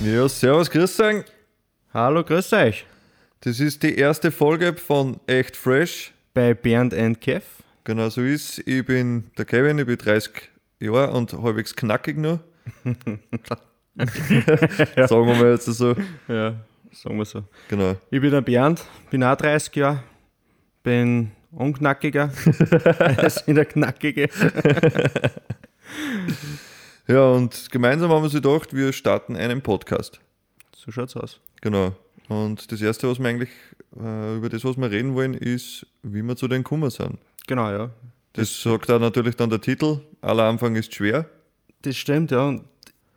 Ja, servus, grüß euch. Hallo, grüß euch. Das ist die erste Folge von Echt Fresh. Bei Bernd and Kev. Genau so ist. Ich bin der Kevin, ich bin 30 Jahre und halbwegs knackig noch. Sagen wir mal jetzt so. Ja, sagen wir so. Genau. Ich bin der Bernd, bin auch 30 Jahre, bin unknackiger als in der Knackige. Ja, und gemeinsam haben wir uns gedacht, wir starten einen Podcast. So schaut's aus. Genau. Und das erste, was wir eigentlich, äh, über das, was wir reden wollen, ist, wie wir zu den Kummer sind. Genau, ja. Das sagt auch natürlich dann der Titel. Aller Anfang ist schwer. Das stimmt, ja. Und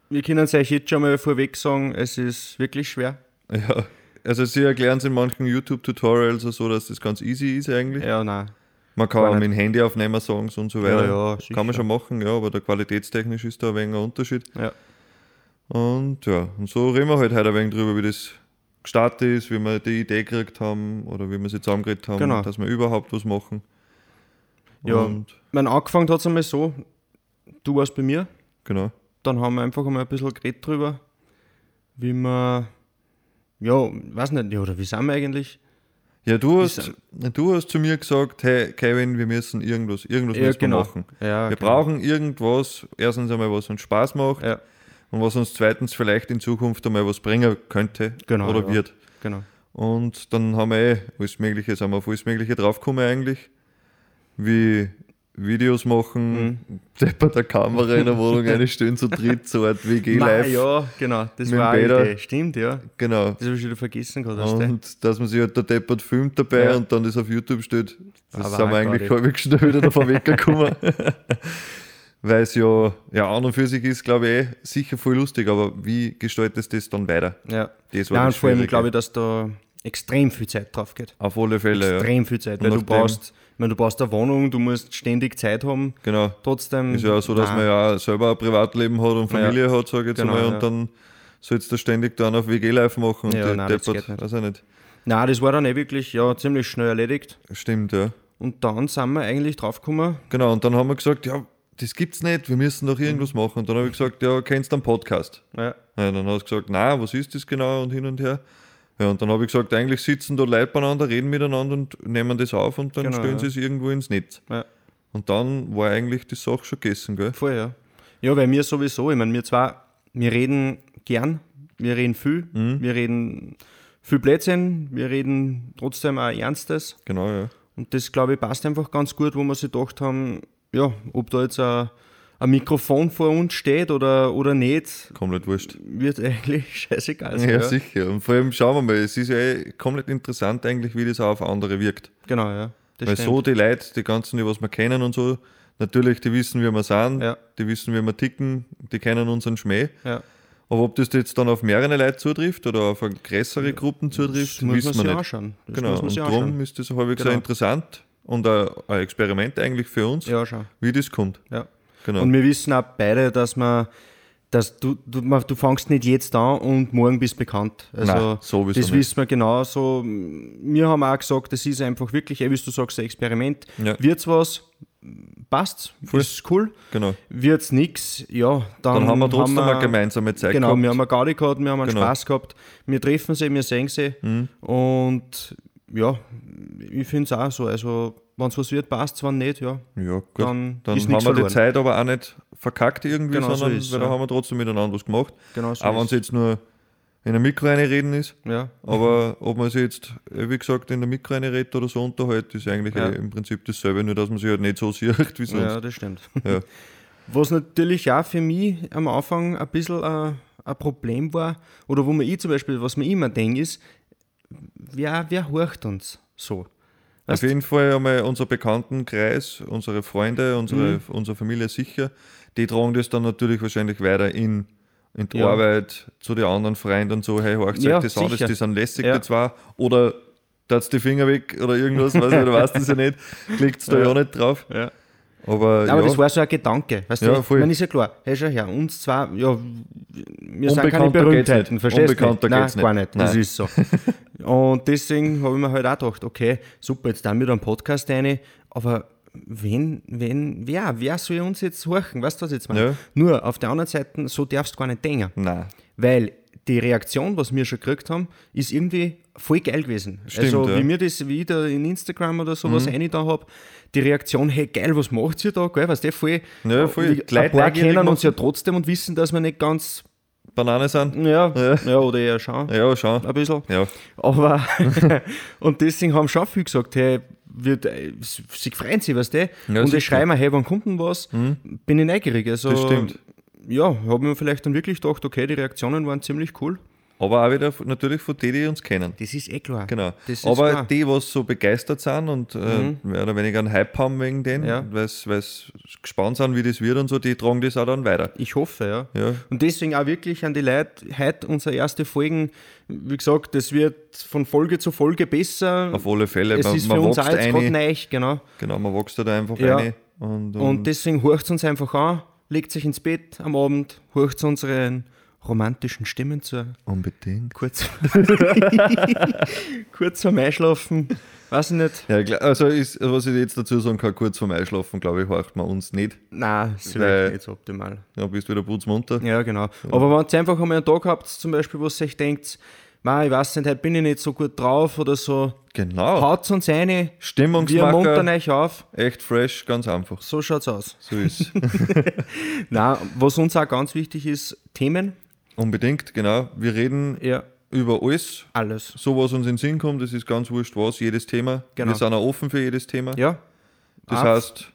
wir können es euch jetzt schon mal vorweg sagen, es ist wirklich schwer. Ja. Also sie erklären es in manchen YouTube-Tutorials so, dass das ganz easy ist eigentlich. Ja, nein. Man kann auch mit dem Handy aufnehmen, Songs und so weiter. Ja, ja, sicher. kann man schon machen, ja, aber der qualitätstechnisch ist da ein wenig ein Unterschied. Ja. Und ja, und so reden wir halt heute ein wenig drüber, wie das gestartet ist, wie wir die Idee gekriegt haben oder wie wir sie zusammengeredet haben, Genau. dass wir überhaupt was machen. Ja, Und mein angefangen hat es einmal so, du warst bei mir, genau. dann haben wir einfach einmal ein bisschen geredet drüber, wie wir, ja, weiß nicht, ja, oder wie sind wir eigentlich? Ja, du hast, du hast zu mir gesagt, hey Kevin, wir müssen irgendwas, irgendwas Ja, müssen genau. wir machen. Ja, wir genau. brauchen irgendwas, erstens einmal, was uns Spaß macht Ja, und was uns zweitens vielleicht in Zukunft einmal was bringen könnte Genau, oder wird. genau. Und dann haben wir eh alles Mögliche, sind wir auf alles Mögliche draufgekommen eigentlich. Wie Videos machen, Mhm. deppert der Kamera in der Wohnung einstellen, zu dritt, so Art WG Nein, live. Ja, genau, das war eine. Idee. Stimmt, ja. Genau. Das habe ich wieder vergessen gerade. Und dass man sich halt der Deppert filmt dabei Ja. und dann das auf YouTube steht, das Aber sind wir eigentlich halbwegs schnell wieder davon weggekommen. Weil es ja, ja an und für sich ist, glaube ich, eh sicher voll lustig, aber wie gestaltest du das dann weiter? Ja. Das war Nein, das vor allem glaube ich, dass da extrem viel Zeit drauf geht. Auf alle Fälle, ja. Extrem viel Zeit, weil du brauchst, meine, du brauchst eine Wohnung, du musst ständig Zeit haben. Genau. Trotzdem. Ist ja auch so, dass nein, man ja selber ein Privatleben hat und Familie hat, sage ich jetzt Genau, ja. und dann sollst du ständig dann auf WG-Live machen und Ja, nein, das geht nicht. weiß ich nicht. Nein, das war dann eh wirklich ja, ziemlich schnell erledigt. Stimmt, ja. Und dann sind wir eigentlich draufgekommen, Genau, und dann haben wir gesagt, ja, das gibt's nicht, wir müssen doch irgendwas Mhm. machen. Und dann habe ich gesagt, ja, kennst du einen Podcast? ja, Ja, dann hast du gesagt, na, was ist das genau und hin und her. Ja, und dann habe ich gesagt, eigentlich sitzen da Leute beieinander, reden miteinander und nehmen das auf und dann Genau, stellen ja. sie es irgendwo ins Netz. ja, Und dann war eigentlich die Sache schon gegessen, gell? voll, ja. Ja, weil wir sowieso, ich meine, wir zwar, wir reden gern, wir reden viel, Mhm. wir reden viel Blödsinn, wir reden trotzdem auch Ernstes. Genau, ja. Und das, glaube ich, passt einfach ganz gut, wo wir sich gedacht haben, ja, ob da jetzt ein, ein Mikrofon vor uns steht oder, oder nicht, Komplett wurscht. wird eigentlich scheißegal sein. Ja, Ja, sicher. Und vor allem schauen wir mal, es ist ja eh komplett interessant eigentlich, wie das auch auf andere wirkt. Genau, ja. Das Weil stimmt. so die Leute, die ganzen, die was wir kennen und so, natürlich, die wissen, wie wir sind, Ja. die wissen, wie wir ticken, die kennen unseren Schmäh. ja. Aber ob das jetzt dann auf mehrere Leute zutrifft oder auf größere Gruppen zutrifft, Das muss man wissen sich wir nicht. anschauen. Das Genau, und darum ist das halbwegs Genau. sehr interessant und ein, ein Experiment eigentlich für uns, Ja, wie das kommt. Ja. Genau. Und wir wissen auch beide, dass man, dass du, du, man, du fängst nicht jetzt an und morgen bist bekannt. Also Nein, sowieso das nicht. wissen wir genauso. Wir haben auch gesagt, das ist einfach wirklich, eh, wie du sagst, ein Experiment. Ja. Wird's was, passt, ist cool. genau. Wird's nix, ja, dann, Dann haben wir trotzdem wir, eine gemeinsame Zeit Genau, gehabt. wir haben eine Gaudi gehabt, wir haben einen Genau. Mhm. Spaß gehabt. Wir treffen sie, wir sehen sie. Und ja, ich finde es auch so. Also, wenn es was wird, passt wenn nicht, ja. ja, gut. Dann Dann, haben wir die verloren. Zeit aber auch nicht verkackt irgendwie, Genau so sondern ist, weil da ja. haben wir trotzdem miteinander was gemacht. Genau so. auch wenn es jetzt nur in ein Mikro reden ist. ja. Aber ob man sich jetzt, äh, wie gesagt, in der Mikro redet oder so unterhält, ist eigentlich Ja. eh im Prinzip dasselbe, nur dass man sich halt nicht so sieht wie sonst. ja, das stimmt. Ja. Was natürlich auch für mich am Anfang ein bisschen ein, ein Problem war, oder wo mir ich zum Beispiel, was mir immer denke, ist, wer, wer horcht uns so? Auf jeden Fall einmal unser Bekanntenkreis, unsere Freunde, unsere, unsere Familie sicher, die tragen das dann natürlich wahrscheinlich weiter in, in die Ja. Arbeit zu den anderen Freunden und so, hey, horcht Ja, euch das an, das, die sind lässig, Ja. die zwei. Oder tat die Finger weg oder irgendwas, weiß ich, du weißt das ja nicht, klickt da ja. Ja. auch nicht drauf. Ja. Aber, Aber ja, das war so ein Gedanke, weißt Ja, du? voll. Man ist ja klar, hey, schau her, uns zwar, ja, wir sind keine Berühmtheiten, nicht. verstehst du? Unbekannter Nein, geht's gar nicht. nicht, das Nein. ist so. Und deswegen habe ich mir halt auch gedacht, okay, super, jetzt dann wieder einen Podcast rein, aber wen, wen, wer, wer soll uns jetzt horchen, weißt du, was ich jetzt meine? Ja. Nur, auf der anderen Seite, so darfst du gar nicht denken. nein. Weil die Reaktion, was wir schon gekriegt haben, ist irgendwie voll geil gewesen. Stimmt, also, ja. Mhm. wie mir das wieder in Instagram oder sowas rein da habe, die Reaktion, hey geil, was macht ihr da? Geil, weißt du, voll. Ja, voll. Die ein Leute kennen uns ja trotzdem und wissen, dass wir nicht ganz, Banane sind? ja, Ja. ja, oder eher schauen, Ja, schon. ein bisschen. Ja. Aber, und deswegen haben schon viele gesagt, hey, wird, äh, sie freuen sich, weißt du? Ja, und ich schreibe mir, hey, wann kommt denn was? Bin ich neugierig. Also, Das stimmt. Ja, habe mir vielleicht dann wirklich gedacht, okay, die Reaktionen waren ziemlich cool. Aber auch wieder natürlich von denen, die uns kennen. Das ist eh klar. Genau. Das ist Aber klar. Mhm. die, was so begeistert sind und äh, mehr oder weniger einen Hype haben wegen denen, Ja. weil sie gespannt sind, wie das wird und so, die tragen das auch dann weiter. Ich hoffe, ja. Ja. Und deswegen auch wirklich an die Leute, heute unsere erste Folgen, wie gesagt, das wird von Folge zu Folge besser. Auf alle Fälle. es man, ist man für uns auch jetzt gerade neu, genau. Genau, man wächst da einfach Ja. rein. Und, und, Und deswegen horcht uns einfach an, legt sich ins Bett am Abend, horcht unseren romantischen Stimmen zu. unbedingt. Kurz, kurz vorm Einschlafen, weiß ich nicht. Ja, also ist, was ich jetzt dazu sagen kann, kurz vorm Einschlafen, glaube ich, horcht man uns nicht. Nein, das ist wirklich nicht so optimal. Ja, bist wieder putzmunter. Ja, genau. Aber wenn ihr einfach einmal einen Tag habt, zum Beispiel, wo ihr euch denkt, "Mei, ich weiß nicht, heute bin ich nicht so gut drauf oder so, Genau. haut uns wir Stimmungsmacher. muntern euch auf. Echt fresh, ganz einfach. So schaut's aus. So ist Nein, was uns auch ganz wichtig ist, Themen, Unbedingt, genau. Wir reden ja, über alles, alles. so was uns in den Sinn kommt, das ist ganz wurscht was, jedes Thema. Genau. Wir sind auch offen für jedes Thema. Ja, Das Ah, heißt,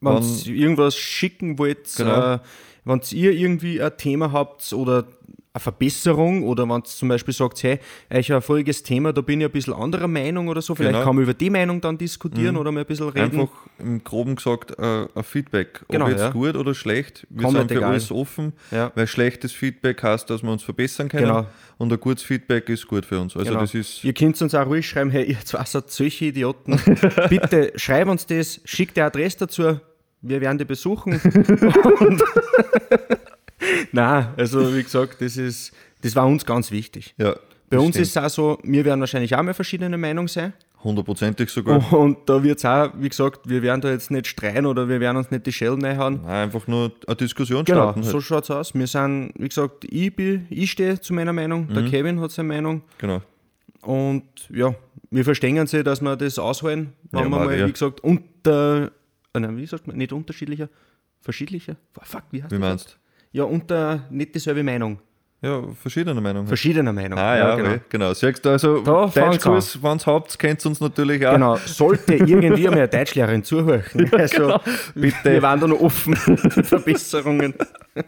wenn ihr irgendwas schicken wollt, Genau. äh, wenn ihr irgendwie ein Thema habt oder eine Verbesserung oder wenn ihr zum Beispiel sagt, hey, euch ein voriges Thema, da bin ich ein bisschen anderer Meinung oder so, vielleicht Genau. Mhm. kann man über die Meinung dann diskutieren oder mal ein bisschen reden. einfach im Groben gesagt äh, ein Feedback. Genau, Ob jetzt ja. gut oder schlecht, wir Komplett sind für egal. alles offen, Ja. weil schlechtes Feedback heißt, dass wir uns verbessern können Genau. und ein gutes Feedback ist gut für uns. Also Genau. das ist Ihr könnt uns auch ruhig schreiben, hey, ihr zwei seid solche Idioten. Bitte schreibt uns das, schickt die Adresse dazu, wir werden die besuchen. Und Nein, also wie gesagt, das, ist, das war uns ganz wichtig. ja, Bei uns stimmt. ist es auch so, wir werden wahrscheinlich auch mal verschiedene Meinung sein. hundertprozentig sogar. Und da wird es auch, wie gesagt, wir werden da jetzt nicht streiten oder wir werden uns nicht die Schellen reinhauen. Nein, einfach nur eine Diskussion Genau, starten. Halt. so schaut es aus. Wir sind, wie gesagt, ich, bin- ich stehe zu meiner Meinung, der Mhm. Kevin hat seine Meinung. Genau. Und ja, wir verstehen sie, dass wir das ausholen, wenn Ja, wir mal, ja. wie gesagt, unter, äh, nein, wie sagt man, nicht unterschiedlicher, verschiedlicher? Fuck, wie heißt Wie das? meinst Ja, unter nicht dieselbe Meinung, Ja, verschiedene Meinungen. verschiedener Meinung. ah, ja, genau. genau. genau. Siehst du, also Da Deutschkurs, wenn ihr habt, kennt ihr uns natürlich auch. Genau, sollte irgendwie einmal eine Deutschlehrerin zuhören. Also, Genau. Bitte. Wir waren da noch offen für Verbesserungen.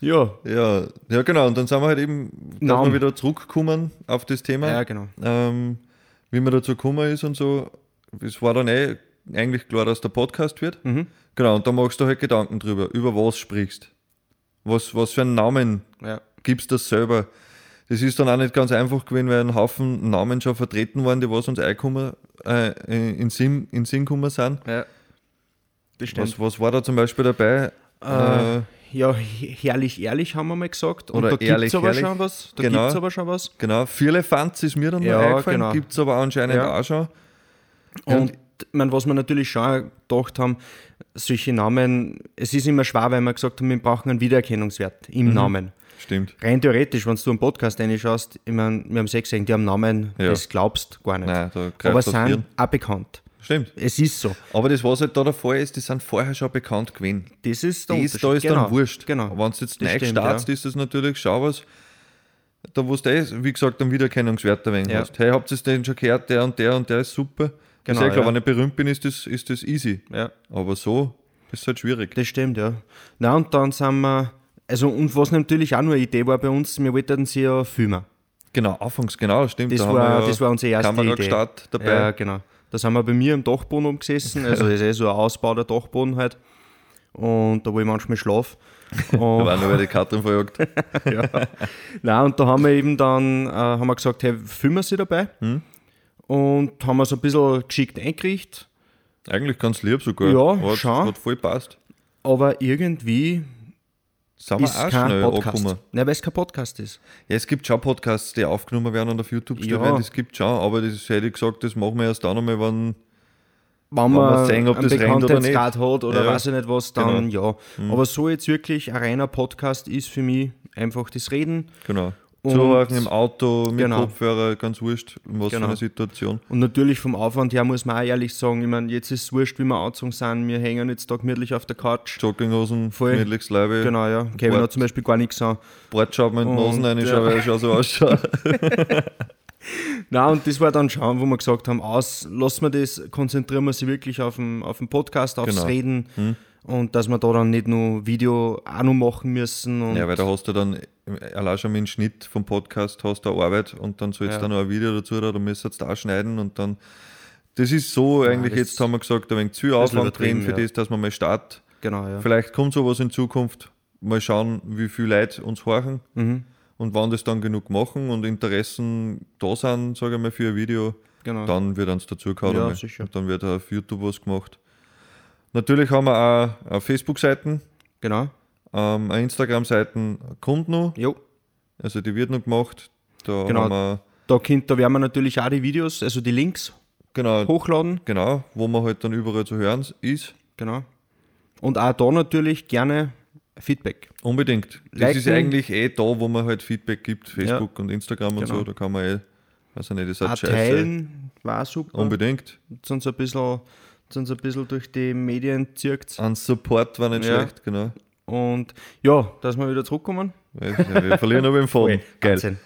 ja, Ja, ja, genau. Und dann sind wir halt eben, dass wir wieder zurückkommen auf das Thema. ja, genau. ähm, wie man dazu gekommen ist und so. Es war dann eh eigentlich klar, dass der Podcast wird. Mhm. Genau, und da machst du halt Gedanken drüber, über was sprichst. Was, was für einen Namen Ja. gibst du das selber? Das ist dann auch nicht ganz einfach gewesen, weil ein Haufen Namen schon vertreten waren, die was uns einkommen, äh, in Sinn, in Sinn gekommen sind. ja. Das. Was, was war da zum Beispiel dabei? Äh, ja, he- herrlich ehrlich haben wir mal gesagt. Und Oder da gibt es aber herrlich. schon was. Da Genau. gibt's aber schon was. Genau, Vierlefanz ist mir dann Ja, noch eingefallen, genau. gibt es aber anscheinend Ja. auch schon. Und man, was wir natürlich schon gedacht haben, solche Namen, es ist immer schwer, weil wir gesagt haben, wir brauchen einen Wiedererkennungswert im Mhm. Namen. Stimmt. Rein theoretisch, wenn du einen Podcast reinschaust, ich mein, wir haben sechs gesehen, die haben Namen, Ja. das glaubst gar nicht. Nein, da aber sind Hirn. auch bekannt. Stimmt. Es ist so. Aber das, was halt da der Fall ist, die sind vorher schon bekannt gewesen. Das ist der Das, da ist genau. dann wurscht. Genau. Wenn du jetzt neu startest, ja. ist das natürlich, schau was, da wo du eh, wie gesagt, einen Wiedererkennungswert erwähnt Ja. hast. Hey, habt ihr den schon gehört, der und der und der ist super. Genau, ist ja klar, ja. wenn ich berühmt bin, ist das, ist das easy. Ja. Aber so ist halt schwierig. Das stimmt, ja. Na und dann sind wir, also und was natürlich auch nur eine Idee war bei uns, wir wollten sie ja filmen. Genau, anfangs, genau, stimmt. Das da war, ja das war unsere erste Kamera Idee. gestartet dabei. Ja, genau. Da sind wir bei mir im Dachboden oben gesessen, also das ist eh so ein Ausbau der Dachboden halt. Und da wo ich manchmal schlafe. Da Und, waren wir die Katrin verjagt. nein, und da haben wir eben dann äh, haben wir gesagt, hey, filmen Sie dabei. Hm? Und haben wir so ein bisschen geschickt eingerichtet. Eigentlich ganz lieb sogar. Ja, hat, schon. hat voll passt. Aber irgendwie Sind wir ist auch kein schnell Podcast. angekommen. Nein, weil es kein Podcast ist. Ja, es gibt schon Podcasts, die aufgenommen werden und auf YouTube gestellt Ja. werden. Das gibt schon, aber das hätte ich gesagt, das machen wir erst dann einmal, wenn. Wenn wir man sehen, ob einen das rennt oder Bekanntheitsgrad hat oder Ja. Genau. weiß ich nicht was, dann ja. Aber so jetzt wirklich ein reiner Podcast ist für mich einfach das Reden. Genau. Zuhören im Auto, mit Genau. Kopfhörer, ganz wurscht, in was Genau. für einer Situation. Und natürlich vom Aufwand her muss man auch ehrlich sagen, ich meine, jetzt ist es wurscht, wie wir angezogen sind. Wir hängen jetzt da gemütlich auf der Couch. Jogginghosen, Voll. gemütliches Leibe, Genau, ja. Kevin Bart. hat zum Beispiel gar nichts an. Bartschauben in die Und, Nasen rein, ja. weil ich schon so ausschaue. Nein, und das war dann schon, wo wir gesagt haben, aus, lassen wir das, konzentrieren wir sich wirklich auf den, auf den Podcast, aufs Genau. Reden und dass wir da dann nicht nur Video auch noch machen müssen. Ja, weil da hast du dann allein schon mit dem Schnitt vom Podcast hast du eine Arbeit und dann sollst du Ja. dann noch ein Video dazu, da müsstest du da schneiden und dann. Das ist so eigentlich, das jetzt haben wir gesagt, ein wenig zu Aufwand drin für ja. das, dass man mal startet. genau, ja. Vielleicht kommt sowas in Zukunft. Mal schauen, wie viele Leute uns horchen Mhm. und wann das dann genug machen und Interessen da sind, sage ich mal, für ein Video, genau. dann wird uns dazu gehauen. Ja. Und dann wird auf YouTube was gemacht. Natürlich haben wir auch eine Facebook-Seiten, genau. ähm, eine Instagram-Seiten kommt noch, Jo. also die wird noch gemacht. Da Genau. haben wir, Da, könnt, da werden wir natürlich auch die Videos, also die Links genau, hochladen. genau, wo man halt dann überall zu hören ist. Genau. Und auch da natürlich gerne Feedback. Unbedingt. Das Liken. ist eigentlich eh da, wo man halt Feedback gibt, Facebook und Instagram und Genau. so, da kann man eh, weiß ich nicht, das hat scheiße. teilen war super. Unbedingt. Sonst ein bisschen, sonst ein bisschen durch die Medien zirkt. An Support war nicht Ja. schlecht, genau. Und ja, dass wir wieder zurückkommen. Ja, wir verlieren aber im Faden. Geil.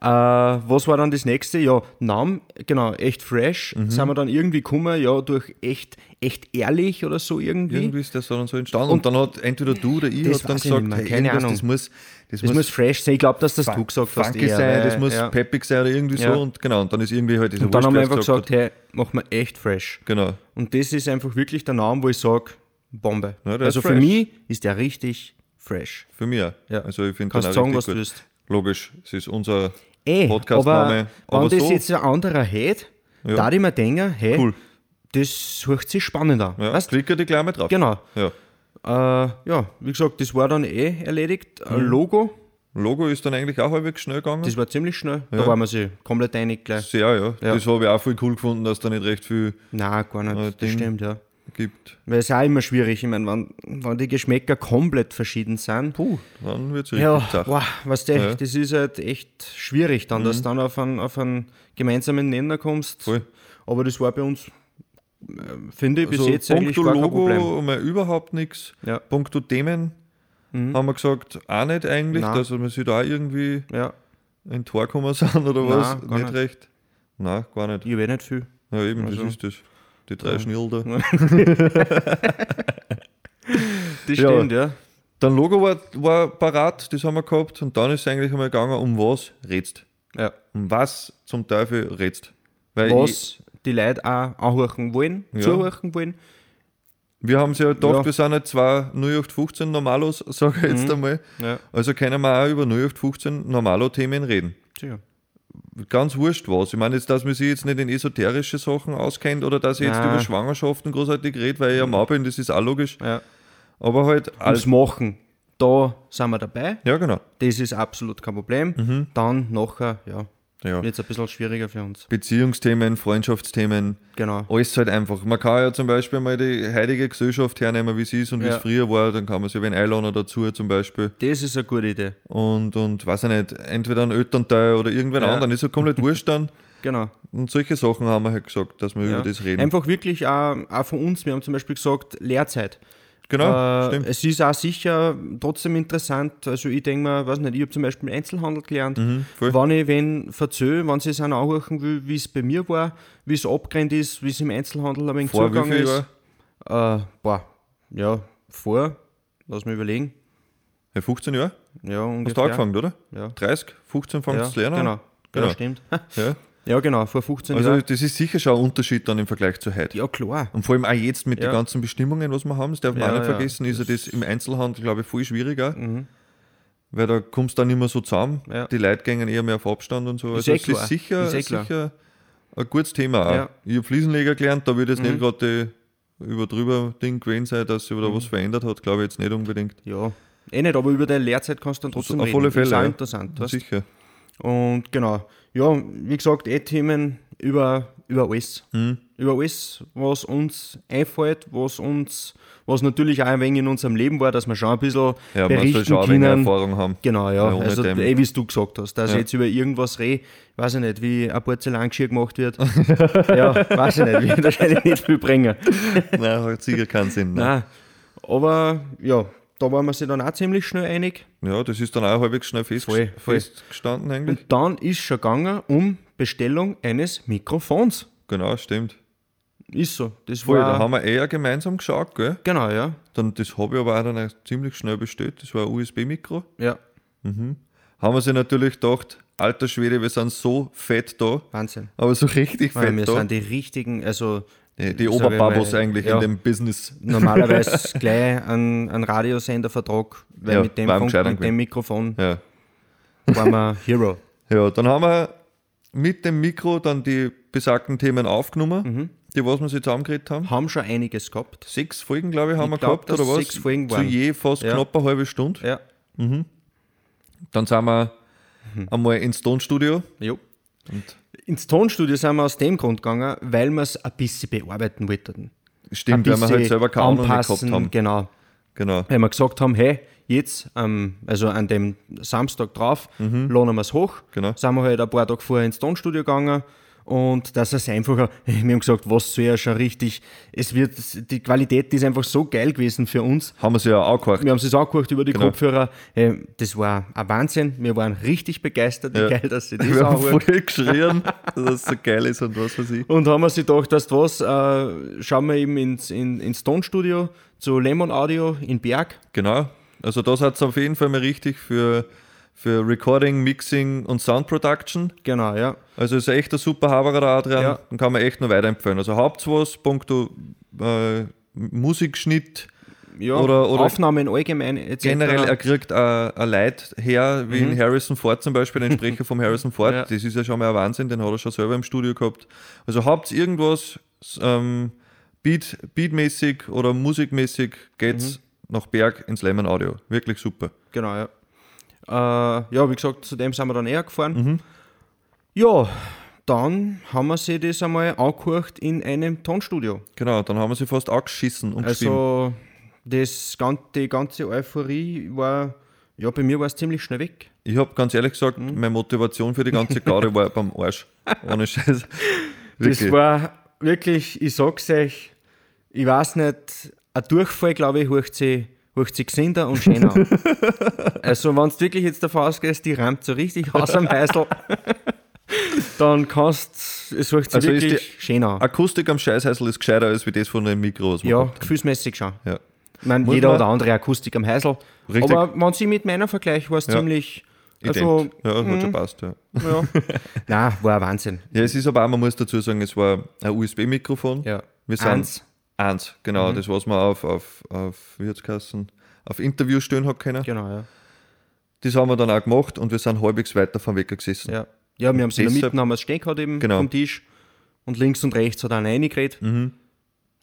Äh, was war dann das nächste? Ja, Namen, genau, echt fresh. Mhm. Sind wir dann irgendwie gekommen, ja, durch echt, echt ehrlich oder so irgendwie. Irgendwie ist das dann so entstanden. Und, dann hat entweder du oder ich Das hat dann gesagt, hey, keine Ahnung. das muss, das, Das muss fresh sein. Ich glaube, dass das du gesagt hast. funky eher, sein, das muss ja. peppig sein oder irgendwie Ja. so. Und genau, und dann ist irgendwie halt dieser Und dann haben wir einfach gesagt, hey, machen wir echt fresh. Genau. Und das ist einfach wirklich der Name, wo ich sage, Bombe. Ja, also für mich ist der richtig fresh. Für mich. Ja. Also ich finde Kannst sagen, was du gut. willst. Logisch, es ist unser Ey, Podcast-Name. aber, Aber wenn das so- jetzt ein anderer hätte, Ja. da ich mir denken, hey, Cool. das hört sich spannend an. Ja, Weißt? klicke die gleich mal drauf. Genau. Ja. Äh, ja, wie gesagt, das war dann eh erledigt. Mhm. Logo, Logo ist dann eigentlich auch halbwegs schnell gegangen. das war ziemlich schnell. Da Ja. waren wir sich komplett einig gleich. Sehr, ja. Ja. Das habe ich auch voll cool gefunden, dass da nicht recht viel Nein, gar nicht. Äh, das stimmt, ja. Gibt. Weil es ist auch immer schwierig. Ich meine, wenn, wenn die Geschmäcker komplett verschieden sind, Puh, dann wird es ja, boah, weißt du, Ja. Mhm. das ist halt echt schwierig, dann, dass du dann auf einen, auf einen gemeinsamen Nenner kommst. Voll. Aber das war bei uns, äh, finde ich, bis Also jetzt eigentlich gar kein Logo Problem. mal überhaupt nichts. Ja. Punkto Themen haben wir gesagt, auch nicht eigentlich, Nein. dass wir sich da auch irgendwie Ja, ein Tor gekommen sind oder was. Nein, nicht, nicht. recht. Nein, gar nicht. ich habe eh nicht viel. Ja, eben, Also- das ist das. Die drei Schnirl da. Das Ja. stimmt, ja. Dann Logo war, war parat, das haben wir gehabt. Und dann ist es eigentlich einmal gegangen, um was redst. ja. Um was zum Teufel redst. Weil ich, Was die Leute auch anhören wollen, Ja. zuhören wollen. wir haben es ja gedacht, Ja. wir sind nicht zwei 0815 Normalos, sage ich Mhm. jetzt einmal. Ja, Also können wir auch über 0815 Normalo-Themen reden. sicher. Ganz wurscht was. Ich meine jetzt, dass man sich jetzt nicht in esoterische Sachen auskennt oder dass ich jetzt Nein. über Schwangerschaften großartig rede, weil ich ja Mann bin, das ist auch logisch. Ja. Aber halt alles. Machen, da sind wir dabei. Ja, genau. Das ist absolut kein Problem. Dann nachher, ja, Ja. wird es ein bisschen schwieriger für uns. Beziehungsthemen, Freundschaftsthemen, Genau. alles halt einfach. Man kann ja zum Beispiel mal die heutige Gesellschaft hernehmen, wie sie ist und wie Ja. es früher war, dann kann man sich wen einladen dazu zum Beispiel. Das ist eine gute Idee. Und, und weiß ich nicht, entweder ein Elternteil oder irgendwen Ja. anderen, ist ja komplett wurscht dann. Genau. Und solche Sachen haben wir halt gesagt, dass wir Ja. über das reden. Einfach wirklich auch, auch von uns. Wir haben zum Beispiel gesagt, Lehrzeit. Genau, Äh, stimmt. es ist auch sicher trotzdem interessant. Also ich denke mir, weiß nicht, ich habe zum Beispiel Einzelhandel gelernt. Mhm, voll. wenn ich wen verzöge, wenn sie es auch anhören will, wie es bei mir war, wie es abgerennt ist, wie es im Einzelhandel ein wenig Vor wie viel ist. Jahren? Äh, boah, ja, vor, lass mich überlegen. Ja, 15 Jahre? Ja, Hast ungefähr. du angefangen, oder? Ja. 30, 15 fängst Ja, du zu lernen? genau. Genau, Genau. stimmt. Ja. Ja, genau, vor 15 Also Jahren. das ist sicher schon ein Unterschied dann im Vergleich zu heute. Ja, klar. Und vor allem auch jetzt mit Ja. den ganzen Bestimmungen, was wir haben, das darf man Ja, auch nicht ja. vergessen, ist ja das im Einzelhandel, glaube ich, viel schwieriger. Weil da kommst du dann nicht mehr so zusammen. Mhm. Ja. Die Leute gehen eher mehr auf Abstand und so. Ist Also eh klar. ist sicher, Ist eh sicher ein gutes Thema auch. Ja. Ich habe Fliesenleger gelernt, da würde jetzt nicht gerade über drüber Ding gewesen sein, dass sich Mhm. da was verändert hat, glaube ich jetzt nicht unbedingt. Ja, eh nicht, aber über deine Lehrzeit kannst du dann trotzdem auf reden. alle Fälle. Ist auch ja. interessant. Weißt? Sicher. Und genau, ja, wie gesagt, eh Themen über, über alles. Mhm. Über alles, was uns einfällt, was uns, was natürlich auch ein wenig in unserem Leben war, dass wir schon ein bisschen Ja, berichten schon können. Erfahrung haben. Genau, ja. Ohne also, dem- eh, wie du gesagt hast, dass Ja. ich jetzt über irgendwas rede, weiß ich nicht, wie ein Porzellangeschirr gemacht wird. ja, weiß ich nicht, wird wahrscheinlich nicht viel bringen. Nein, hat sicher keinen Sinn. Ne? Nein. Aber ja, da waren wir sich dann auch ziemlich schnell einig. Ja, das ist dann auch halbwegs schnell fest, Voll, voll. festgestanden eigentlich. Und dann ist schon gegangen um Bestellung eines Mikrofons. Genau, stimmt. Ist so. Das Voll, war, da haben wir eher gemeinsam geschaut, gell? Genau, ja. Dann, das habe ich aber auch dann auch ziemlich schnell bestellt. Das war ein USB-Mikro. Ja, Haben wir sich natürlich gedacht, alter Schwede, wir sind so fett da. Wahnsinn. Aber so richtig Weil fett wir da. sind die richtigen, also die die ich Oberbabos eigentlich ja. in dem Business. normalerweise gleich einen, einen Radiosendervertrag, weil Ja, mit dem, Funk, mit dem Mikrofon Ja. waren wir Hero. ja, dann haben wir mit dem Mikro dann die besagten Themen aufgenommen, Mhm. die was wir sich zusammengeredet haben. Haben schon einiges gehabt. Sechs Folgen, glaube ich, haben Ich wir glaub, gehabt, oder was? sechs Folgen Zu waren. je fast Ja. knapp eine halbe Stunde. Ja. Dann sind wir Mhm. einmal ins Tonstudio. Jo. Ins Tonstudio sind wir aus dem Grund gegangen, weil wir es ein bisschen bearbeiten wollten. Stimmt, weil wir halt selber keine Ahnung gehabt haben. Genau. Genau. Weil wir gesagt haben, hey, jetzt, ähm, also an dem Samstag drauf, laden wir es hoch. Mhm. Genau. Sind wir halt ein paar Tage vorher ins Tonstudio gegangen. Und das ist einfacher, wir haben gesagt, was soll ja schon richtig, es wird, die Qualität ist einfach so geil gewesen für uns. Haben wir sie ja auch gehört. Wir haben es auch gehört über die Genau. Kopfhörer. Hey, das war ein Wahnsinn. Wir waren richtig begeistert, wie Ja. geil, dass sie das Wir haben anhören. voll geschrien, dass es so geil ist und was weiß ich. Und haben wir sich gedacht, dass was, äh, schauen wir eben ins, in, ins Tonstudio zu Lemon Audio in Berg. Genau. Also da seid ihr auf jeden Fall mal richtig für, für Recording, Mixing und Sound Production. Genau, ja. Also ist echt ein super Haberer, der Adrian. Ja. Den kann man echt nur weiterempfehlen. Also habt was, punkto äh, Musikschnitt. ja Oder- oder Aufnahmen allgemein etc. Generell, er kriegt ein ein Leid her, wie in Harrison Ford zum Beispiel, den Sprecher vom Harrison Ford. Mhm. Ja. Das ist ja schon mal ein Wahnsinn, den hat er schon selber im Studio gehabt. Also habt irgendwas ähm, Beat, Beatmäßig oder musikmäßig, geht's Mhm. nach Berg ins Lemon Audio. Wirklich super. Genau, ja. Äh, ja, wie gesagt, zu dem sind wir dann eher gefahren. Mhm. Ja, dann haben wir sich das einmal angehört in einem Tonstudio. Genau, dann haben wir sie fast angeschissen und. Also, das, die ganze Euphorie war, ja, bei mir war es ziemlich schnell weg. Ich habe ganz ehrlich gesagt, Mhm. meine Motivation für die ganze Garde war beim Arsch. Ohne Scheiß. Das Wirklich. war wirklich, ich sag's euch, ich weiß nicht, ein Durchfall, glaube ich, hocht sie, hocht sie gesünder und schöner an. also, wenn du wirklich jetzt davon ausgehst, die rammt so richtig aus am Heißel, dann kannst es hocht sie Also ist wirklich schön an. Akustik am Scheißheißel ist gescheiter als wie das von dem Mikro. Ja, gefühlsmäßig schon. ja. Ich meine, jeder oder andere Akustik am Heißel. Richtig. Aber wenn sie mit meiner vergleicht, war es Ja. ziemlich. Also, ja, hat schon passt. Ja. ja. Nein, war ein Wahnsinn. ja, es ist aber auch, man muss dazu sagen, es war ein USB-Mikrofon. Ja. Wir sind Eins. Eins, genau, Mhm. das, was man auf, auf, auf wie hat's geheißen, auf Interview stellen hat können. Genau, ja. Das haben wir dann auch gemacht und wir sind halbwegs weiter vom Weg gesessen. Ja, ja wir haben es in der Mitte haben wir stehen gehabt eben Genau. vom Tisch und links und rechts hat einer reingeredet.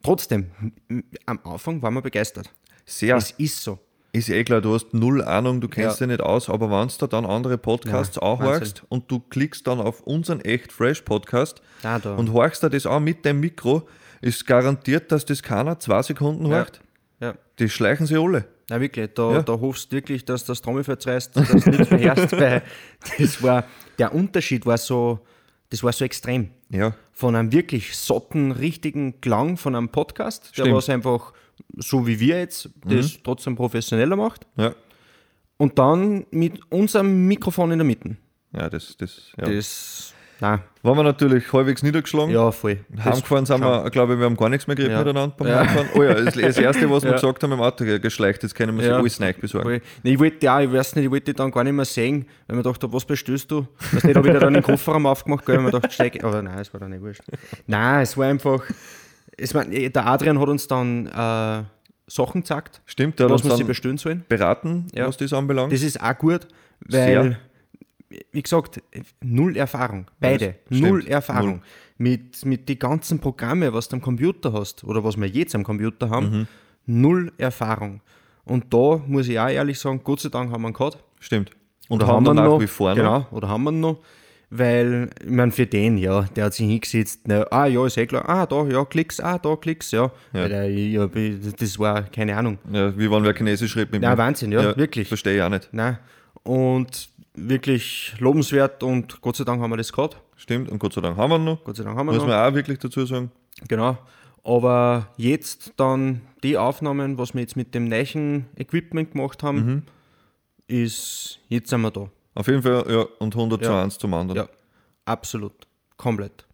Trotzdem, m- m- am Anfang waren wir begeistert. Sehr. Es ist so. Ist eh klar, du hast null Ahnung, du kennst Ja. dich nicht aus, aber wenn du da dann andere Podcasts Ja, auch horchst und du klickst dann auf unseren echt fresh Podcast Da, da. und horchst dir das auch mit dem Mikro, ist garantiert, dass das keiner zwei Sekunden ja. horcht. ja. Die schleichen sie alle. Ja, wirklich, da, Ja. da hoffst du wirklich, dass das Trommelfell zerreißt, dass du nichts mehr hörst, weil das war, der Unterschied war so, das war so extrem. Ja, Von einem wirklich satten, richtigen Klang von einem Podcast, der Stimmt. Mhm. was einfach, so wie wir jetzt, das trotzdem professioneller macht. ja. Und dann mit unserem Mikrofon in der Mitte. Ja, das, das, ja. Das, nein, Waren wir natürlich halbwegs niedergeschlagen. ja, voll. Heimgefahren sind wir, glaube ich, wir haben gar nichts mehr geredet Ja. miteinander beim Ja. Heimfahren. Oh ja, das, das Erste, was wir Ja. gesagt haben im Auto, geschleicht, jetzt können wir Ja. alles neu besorgen. Voll. Nee, ich wollte ja, ich weiß nicht, ich wollte dann gar nicht mehr sehen, weil mir dachte, was bestellst du? Weißt nicht, habe ich da dann den Kofferraum aufgemacht, gell, weil mir dachte, steig, aber nein, es war dann nicht wurscht. Nein, es war einfach, es war, der Adrian hat uns dann äh, Sachen gezeigt, Stimmt, was wir sie bestellen sollen. beraten, was das anbelangt. Das ist auch gut, weil, wie gesagt, null Erfahrung. Beide. das null. Erfahrung. Null. mit, mit den ganzen Programme, was du am Computer hast oder was wir jetzt am Computer haben, Mhm. null Erfahrung. Und da muss ich auch ehrlich sagen, Gott sei Dank haben wir ihn gehabt. Stimmt. Und Oder haben wir ihn nach noch, wie vor noch. Genau, oder haben wir ihn noch. Weil, ich meine, für den, ja, der hat sich hingesetzt, na, ah ja, ist eh klar, ah da, ja, Klicks, ah da, Klicks, ja. Der, ja das war, keine Ahnung. Ja, wie wenn wer Chinesisch redet mit Ja, mir. Wahnsinn, ja, wirklich. Verstehe ich auch nicht. Nein. Und wirklich lobenswert und Gott sei Dank haben wir das gehabt. Stimmt. Und Gott sei Dank haben wir noch. Gott sei Dank haben wir Muss noch. man auch wirklich dazu sagen. Genau. Aber jetzt dann die Aufnahmen, was wir jetzt mit dem neuen Equipment gemacht haben, Mhm. ist, jetzt sind wir da. Auf jeden Fall, ja, und 100 zu Ja. 1 zum anderen. Ja, absolut. Komplett.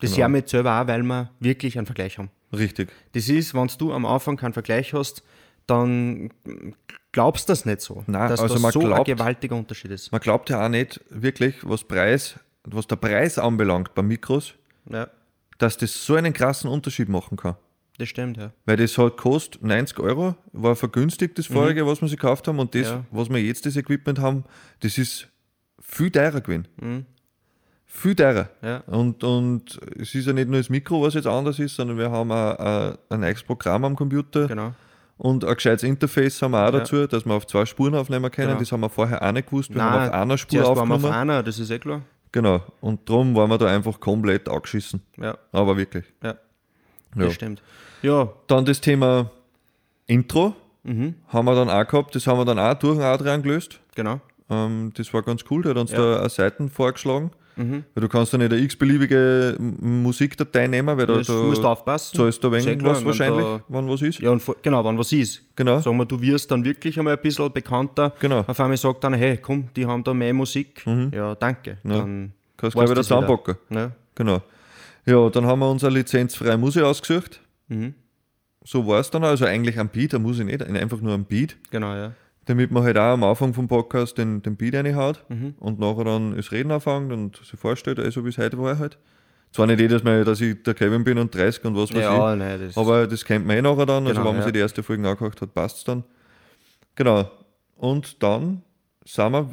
Das Genau. hören wir jetzt selber auch, weil wir wirklich einen Vergleich haben. Richtig. Das ist, wenn du am Anfang keinen Vergleich hast, dann glaubst du das nicht so. Nein, dass also das man so ein glaubt- gewaltiger Unterschied ist. Man glaubt ja auch nicht wirklich, was Preis, was der Preis anbelangt bei Mikros, Ja, dass das so einen krassen Unterschied machen kann. das stimmt, ja. Weil das halt kostet 90 Euro, war vergünstigt das vorige, was wir sich gekauft haben, und das, Mhm. Ja. was wir jetzt das Equipment haben, das ist viel teurer gewesen. Mhm. Viel teurer. Ja. Und, und es ist ja nicht nur das Mikro, was jetzt anders ist, sondern wir haben auch, auch ein neues Programm am Computer Genau. Und ein gescheites Interface haben wir auch Ja. dazu, dass wir auf zwei Spuren aufnehmen können. Genau. Das haben wir vorher auch nicht gewusst. Wir Nein, haben auf einer Spur zuerst waren wir aufgenommen. auf einer, das ist eh klar. Genau. Und darum waren wir da einfach komplett angeschissen. Ja, Aber wirklich. ja. Ja. Das stimmt. Ja, Dann das Thema Intro mhm, haben wir dann auch gehabt. Das haben wir dann auch durch den Adrian gelöst. genau. Ähm, das war ganz cool. Der hat uns Ja. Da eine Seiten vorgeschlagen. Weil du kannst da nicht eine x-beliebige Musikdatei nehmen, weil da, Das da musst du aufpassen. du ein Ist eh wenig klar, was wenn wahrscheinlich, da- wann was ist. Ja, und genau, wenn was ist. Genau. Sagen wir, du wirst dann wirklich einmal ein bisschen bekannter. Genau. Auf einmal sagt dann, hey, komm, die haben da mehr Musik. Ja, danke. Dann Kannst weißt gleich wieder zusammenpacken. Ja, Genau. Ja, dann haben wir uns eine lizenzfreie Musik ausgesucht. Mhm. So war es dann. Also eigentlich ein Beat, eine Musik nicht, einfach nur ein Beat. genau, ja. Damit man halt auch am Anfang vom Podcast den, den Beat reinhaut Mhm. und nachher dann das Reden anfängt und sich vorstellt, also wie es heute war halt. Zwar nicht jedes Mal, dass ich der Kevin bin und 30 und was weiß Ja, ich, nein, das aber das kennt man eh nachher dann, also Genau, wenn man ja. sich die erste Folge angehört hat, passt es dann. Genau. Und dann sind wir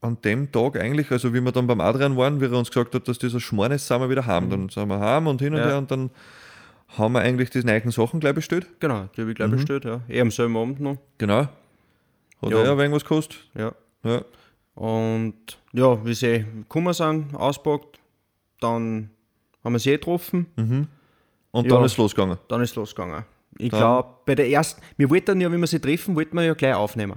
an dem Tag eigentlich, also wie wir dann beim Adrian waren, wie er uns gesagt hat, dass dieser Schmarrn ist, sind wir wieder heim. Dann sind wir heim und hin und Mhm. Ja. her und dann haben wir eigentlich die neuen Sachen gleich bestellt. Genau, die habe ich gleich Mhm. bestellt, ja. Eh am selben Abend noch. Genau. Hat Ja. ja. ein wenig was gekostet. Ja. Ja. Und ja, wie sie gekommen sind, auspackt, dann haben wir sie eh getroffen, Und Ja. dann ist es losgegangen. dann ist es losgegangen. Ich Dann- glaube, bei der ersten, wir wollten ja, wenn wir sie treffen, wollten wir ja gleich aufnehmen.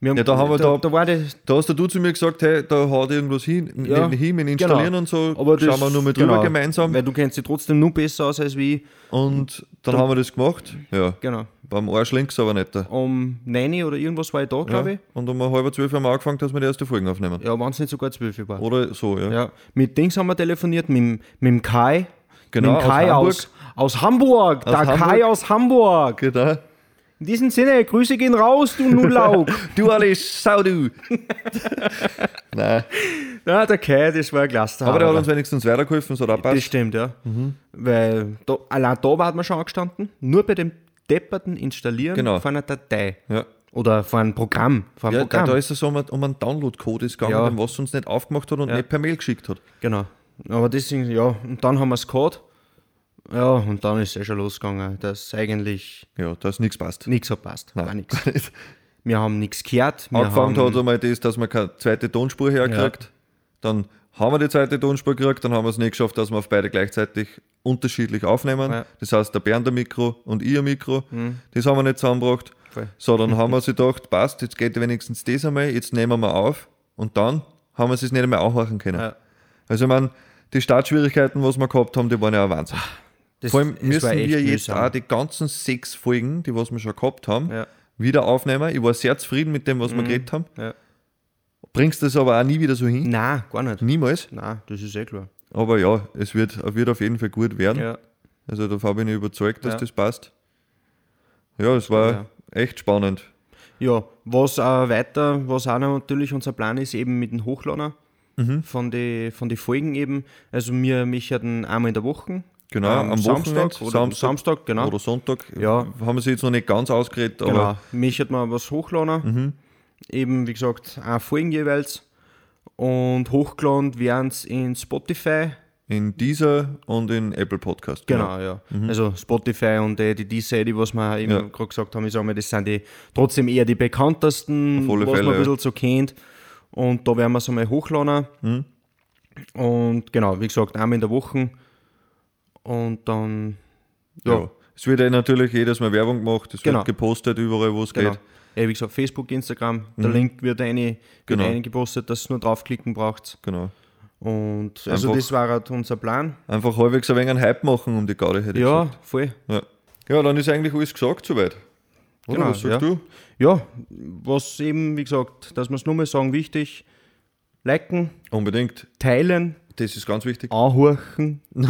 Wir haben, Ja, da haben wir da, da- da war das, Da hast du zu mir gesagt, hey, da haut irgendwas hin, Ja, hin installieren genau. und so, aber das, schauen wir nur mit drüber genau, gemeinsam. Weil du kennst sie trotzdem nur besser aus als wie ich. Und dann haben wir das gemacht. Ja, Genau. Beim Arsch links aber nicht. Da. Um 9 oder irgendwas war ich da, glaube ich. Und um halb zwölf haben wir angefangen, dass wir die erste Folge aufnehmen. Ja, waren es nicht sogar 12 war. Oder so, ja. Ja, mit Dings haben wir telefoniert, mit, mit dem Kai. Genau, mit dem aus Kai Hamburg. aus, aus Hamburg. der Hamburg. Kai aus Hamburg. Genau. In diesem Sinne, Grüße gehen raus, du Nulauk. Du alles, sau du! Nein, ja, der Kai, das war ein klasse. aber der hat uns wenigstens weitergeholfen, so auch Das stimmt, ja. Weil da, allein da war man schon angestanden, nur bei dem depperten Installieren Genau. von einer Datei. Ja. Oder von einem Programm. Von einem Ja, da, Programm. da ist es um, um einen Download-Code gegangen, Ja. den was uns nicht aufgemacht hat und Ja. nicht per Mail geschickt hat. Genau. Aber deswegen, ja, und dann haben wir es gehabt. Ja, und dann ist es eh schon losgegangen, dass eigentlich Ja, da ist nichts passt. nichts hat passt. Gar Nein. nichts. Wir haben nichts gehört. Angefangen haben, hat einmal das, dass man keine zweite Tonspur herkriegt. Dann haben wir die zweite Tonspur gekriegt, dann haben wir es nicht geschafft, dass wir auf beide gleichzeitig unterschiedlich aufnehmen. Ja. Mhm. Das heißt, der Bernd ein Mikro und ein Mikro. Das haben wir nicht zusammengebracht. Voll. So, dann haben wir sich gedacht, passt, jetzt geht wenigstens das einmal, jetzt nehmen wir auf. Und dann haben wir es nicht mehr anhören können. Ja. Also, ich meine, die Startschwierigkeiten, was wir gehabt haben, die waren ja ein Wahnsinn. das, Vor allem müssen wir jetzt mühsam. auch die ganzen sechs Folgen, die was wir schon gehabt haben, Ja. wieder aufnehmen. Ich war sehr zufrieden mit dem, was Mhm. wir geredet haben. Ja. Bringst das aber auch nie wieder so hin. Nein, gar nicht. Niemals. Nein, das ist eh klar. Aber ja, es wird, wird auf jeden Fall gut werden. Ja. Also davon bin ich überzeugt, dass Ja. das passt. Ja, es war Ja. echt spannend. Ja, was auch weiter, was auch noch natürlich unser Plan ist, eben mit dem Hochlader Mhm. von den von die Folgen eben. Also wir möchten einmal in der Woche. Genau, am am Samstag Wochenende, oder Samstag, Samstag, genau. Oder Sonntag. Ja. Haben wir sie jetzt noch nicht ganz ausgeredet, Genau, aber Mhm. möchten wir was hochladen. Eben, wie gesagt, auch Folgen jeweils. Und hochgeladen werden es in Spotify, In dieser und in Apple Podcast. Genau, ja. Also Spotify und äh, die diese, die was wir eben Ja. gerade gesagt haben, ich sage mal, das sind die trotzdem eher die bekanntesten, was Fälle, man ein ja. bisschen so kennt. Und da werden wir es einmal hochladen. Mhm. Und genau, wie gesagt, einmal in der Woche. Und dann, ja, Ja. Es wird ja natürlich jedes Mal Werbung gemacht, es Genau. wird gepostet überall, wo es genau. geht. Äh, wie gesagt, Facebook, Instagram, der Link wird, eine, wird Genau. eingepostet, dass ihr nur draufklicken braucht. Genau. Und also Einfach- das war halt unser Plan. Einfach halbwegs ein wenig einen Hype machen um die Gaudi, hätte ich Ja, gesagt. voll. Ja. ja, dann ist eigentlich alles gesagt soweit. Oder Genau, was sagst ja. du? Ja, was eben, wie gesagt, dass wir es nur mal sagen, wichtig, liken, Unbedingt. teilen, Das ist ganz wichtig. anhorchen. Und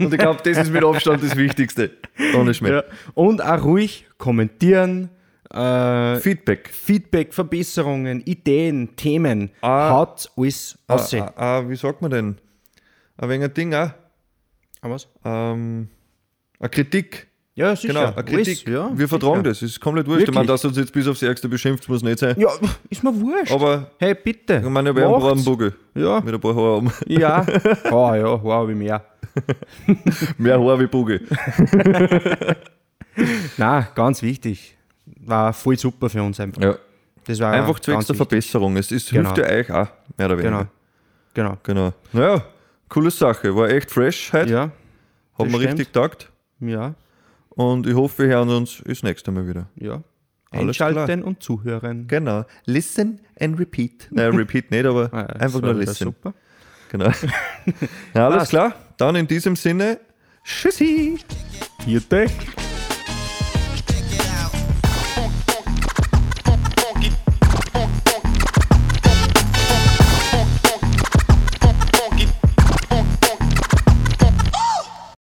ich glaube, das ist mit Abstand das Wichtigste. Ohne Schmäh. Ja. Und auch ruhig kommentieren, äh, Feedback. Feedback, Verbesserungen, Ideen, Themen. Ah. Haut alles Ah, aus. ah, ah, wie sagt man denn? Ein wenig ein Ding auch. Ah, was? Ähm, eine Kritik. Ja, sicher. Genau, eine Kritik. Ja, Wir vertragen sicher. das. Es ist komplett wurscht. Ich meine, Wirklich? dass uns jetzt bis aufs Ärgste beschimpft, muss nicht sein. Ja, ist mir wurscht. Aber hey, bitte. ich meine, wir haben einen. Bugel. Ja, Mit ein paar Haaren oben. ja. Oh ja, wow, wie mehr. Mehr Haar wie Bugel. Na, ganz wichtig. War voll super für uns einfach. Ja. Das war Einfach zwecks der. Verbesserung. Es ist, Genau. hilft ja euch auch, mehr oder Genau. weniger. Genau. Genau. Naja, coole Sache. War echt fresh heute. Ja, Hat stimmt. richtig taugt. ja, Und ich hoffe, wir hören uns das nächste Mal wieder. ja. Alles Einschalten und zuhören. Genau. Listen and repeat. Nein, repeat nicht, aber Ah, einfach nur listen. Super. Genau. ja, alles Passt. klar. Dann in diesem Sinne, tschüssi. Vierte.